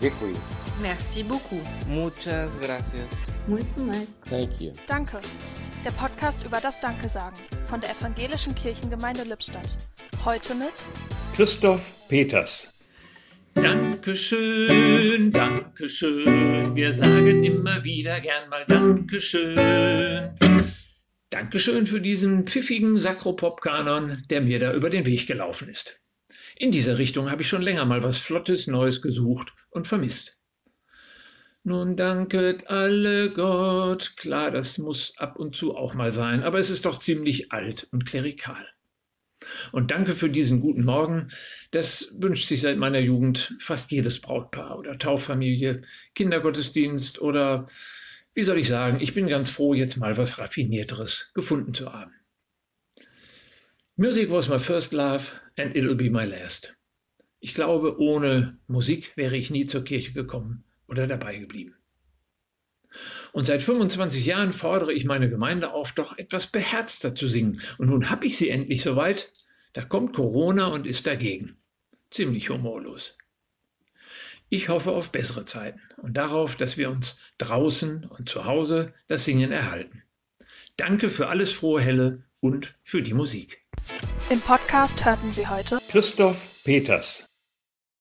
Děkuji. Merci beaucoup. Muchas gracias. Muito mais. Thank you. Danke. Der Podcast über das Danke sagen von der Evangelischen Kirchengemeinde Lippstadt. Heute mit Christoph Peters. Dankeschön, Dankeschön. Wir sagen immer wieder gern mal Dankeschön. Dankeschön für diesen pfiffigen Sakropop-Kanon, der mir da über den Weg gelaufen ist. In dieser Richtung habe ich schon länger mal was Flottes Neues gesucht und vermisst. Nun danket alle Gott. Klar, das muss ab und zu auch mal sein, aber es ist doch ziemlich alt und klerikal. Und danke für diesen guten Morgen. Das wünscht sich seit meiner Jugend fast jedes Brautpaar oder Tauffamilie, Kindergottesdienst oder, wie soll ich sagen, ich bin ganz froh, jetzt mal was Raffinierteres gefunden zu haben. Music was my first love and it'll be my last. Ich glaube, ohne Musik wäre ich nie zur Kirche gekommen oder dabei geblieben. Und seit 25 Jahren fordere ich meine Gemeinde auf, doch etwas beherzter zu singen. Und nun habe ich sie endlich soweit. Da kommt Corona und ist dagegen. Ziemlich humorlos. Ich hoffe auf bessere Zeiten und darauf, dass wir uns draußen und zu Hause das Singen erhalten. Danke für alles frohe Helle und für die Musik. Im Podcast hörten Sie heute Christoph Peters.